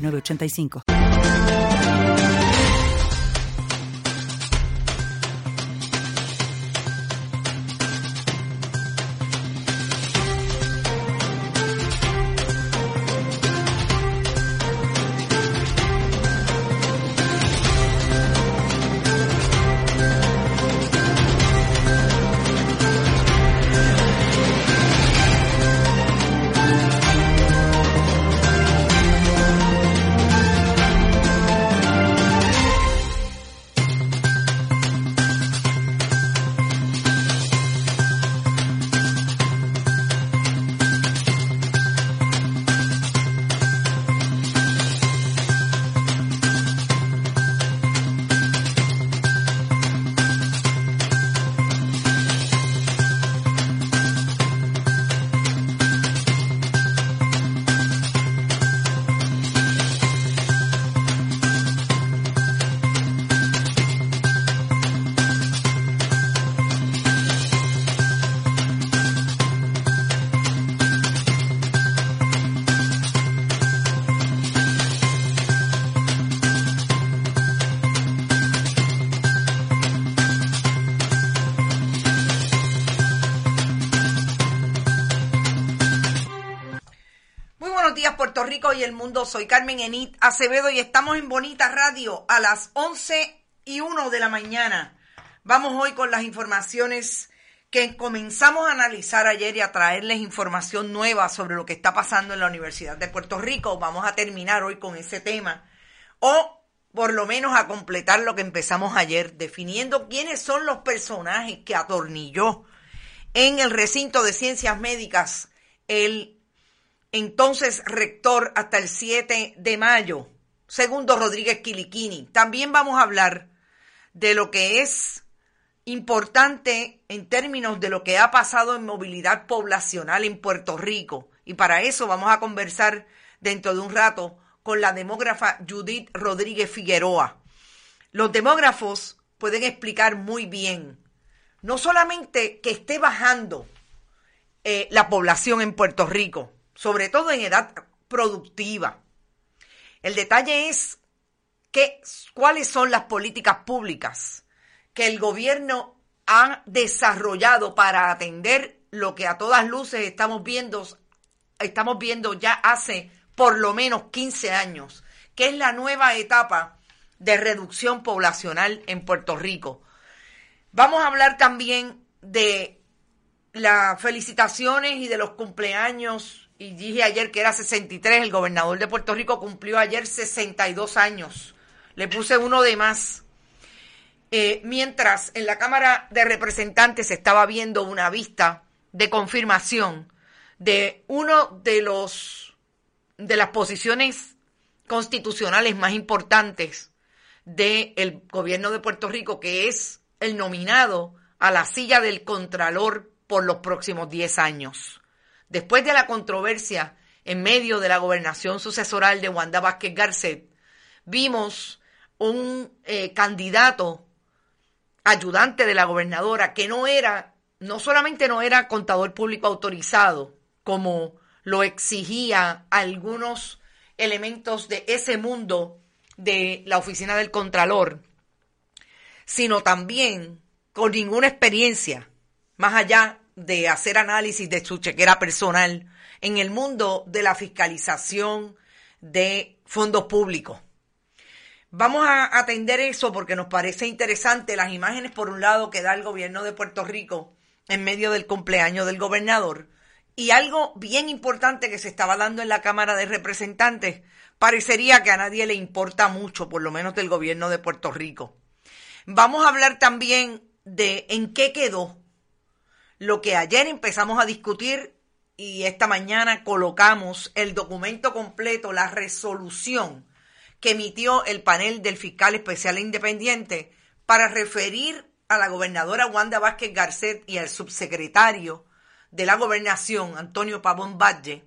8985. 985. y el mundo. Soy Carmen Enit Acevedo y estamos en Bonita Radio a las 11 y 1 de la mañana. Vamos hoy con las informaciones que comenzamos a analizar ayer y a traerles información nueva sobre lo que está pasando en la Universidad de Puerto Rico. Vamos a terminar hoy con ese tema. O por lo menos a completar lo que empezamos ayer, definiendo quiénes son los personajes que atornilló en el recinto de ciencias médicas el entonces rector hasta el 7 de mayo, segundo Rodríguez Quiliquini. También vamos a hablar de lo que es importante en términos de lo que ha pasado en movilidad poblacional en Puerto Rico. Y para eso vamos a conversar dentro de un rato con la demógrafa Judith Rodríguez Figueroa. Los demógrafos pueden explicar muy bien, no solamente que esté bajando eh, la población en Puerto Rico, sobre todo en edad productiva. El detalle es que, cuáles son las políticas públicas que el gobierno ha desarrollado para atender lo que a todas luces estamos viendo, estamos viendo ya hace por lo menos 15 años, que es la nueva etapa de reducción poblacional en Puerto Rico. Vamos a hablar también de las felicitaciones y de los cumpleaños y dije ayer que era 63, el gobernador de Puerto Rico cumplió ayer 62 años. Le puse uno de más. Eh, mientras en la Cámara de Representantes se estaba viendo una vista de confirmación de uno de los de las posiciones constitucionales más importantes del gobierno de Puerto Rico, que es el nominado a la silla del Contralor por los próximos 10 años. Después de la controversia en medio de la gobernación sucesoral de Wanda Vázquez Garcet, vimos un eh, candidato ayudante de la gobernadora que no era, no solamente no era contador público autorizado, como lo exigía algunos elementos de ese mundo de la oficina del Contralor, sino también con ninguna experiencia más allá de hacer análisis de su chequera personal en el mundo de la fiscalización de fondos públicos. Vamos a atender eso porque nos parece interesante las imágenes, por un lado, que da el gobierno de Puerto Rico en medio del cumpleaños del gobernador y algo bien importante que se estaba dando en la Cámara de Representantes, parecería que a nadie le importa mucho, por lo menos del gobierno de Puerto Rico. Vamos a hablar también de en qué quedó lo que ayer empezamos a discutir y esta mañana colocamos el documento completo, la resolución que emitió el panel del fiscal especial e independiente para referir a la gobernadora Wanda Vázquez Garcet y al subsecretario de la gobernación, Antonio Pavón Valle,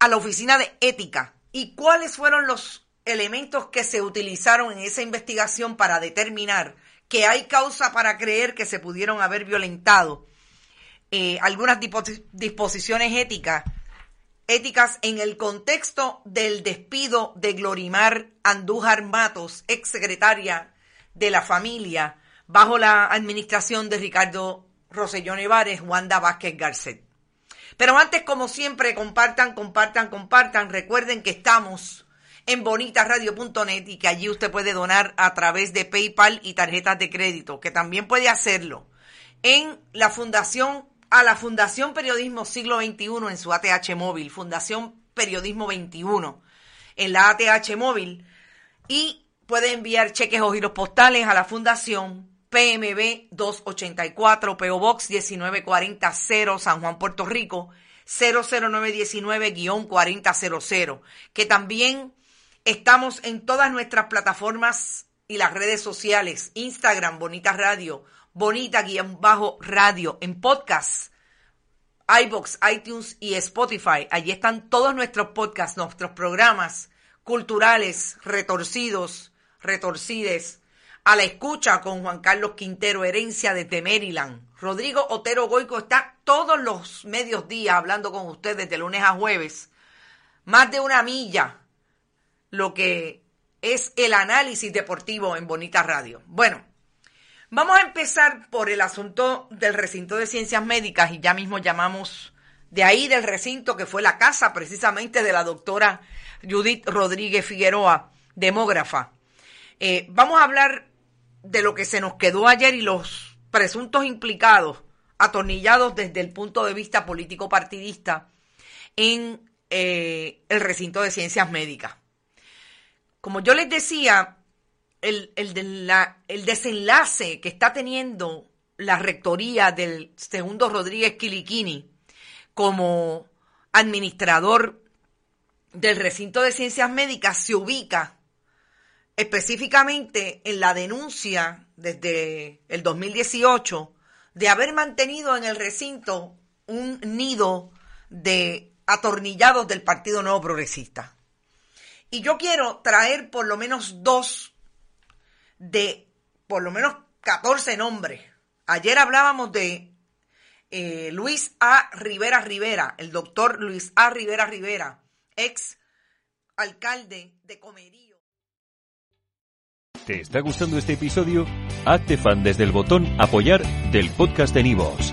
a la oficina de ética. Y cuáles fueron los elementos que se utilizaron en esa investigación para determinar que hay causa para creer que se pudieron haber violentado eh, algunas disposiciones éticas éticas en el contexto del despido de Glorimar Andújar Matos, ex secretaria de la familia, bajo la administración de Ricardo Rosellón Nevares, Wanda Vázquez Garcet. Pero antes, como siempre, compartan, compartan, compartan. Recuerden que estamos en bonitasradio.net y que allí usted puede donar a través de PayPal y tarjetas de crédito, que también puede hacerlo en la Fundación a la Fundación Periodismo Siglo XXI en su ATH móvil, Fundación Periodismo 21 en la ATH móvil y puede enviar cheques o giros postales a la Fundación PMB 284 PO Box 19400 San Juan, Puerto Rico 00919-4000, que también estamos en todas nuestras plataformas y las redes sociales, Instagram, Bonita Radio, bonita-radio en podcast, iBox, iTunes y Spotify. Allí están todos nuestros podcasts, nuestros programas culturales, retorcidos, retorcides. A la escucha con Juan Carlos Quintero, herencia de Maryland. Rodrigo Otero Goico está todos los medios días hablando con ustedes de lunes a jueves. Más de una milla, lo que es el análisis deportivo en Bonita Radio. Bueno, Vamos a empezar por el asunto del recinto de ciencias médicas y ya mismo llamamos de ahí del recinto que fue la casa precisamente de la doctora Judith Rodríguez Figueroa, demógrafa. Eh, vamos a hablar de lo que se nos quedó ayer y los presuntos implicados, atornillados desde el punto de vista político partidista en eh, el recinto de ciencias médicas. Como yo les decía, el, desenlace que está teniendo la rectoría del segundo Rodríguez Quiliquini como administrador del recinto de ciencias médicas se ubica específicamente en la denuncia desde el 2018 de haber mantenido en el recinto un nido de atornillados del Partido Nuevo Progresista. Y yo quiero traer por lo menos dos de por lo menos 14 nombres. Ayer hablábamos de eh, Luis A. Rivera Rivera, el doctor Luis A. Rivera Rivera, ex alcalde de Comerío. ¿Te está gustando este episodio? Hazte fan desde el botón apoyar del podcast de Nivos.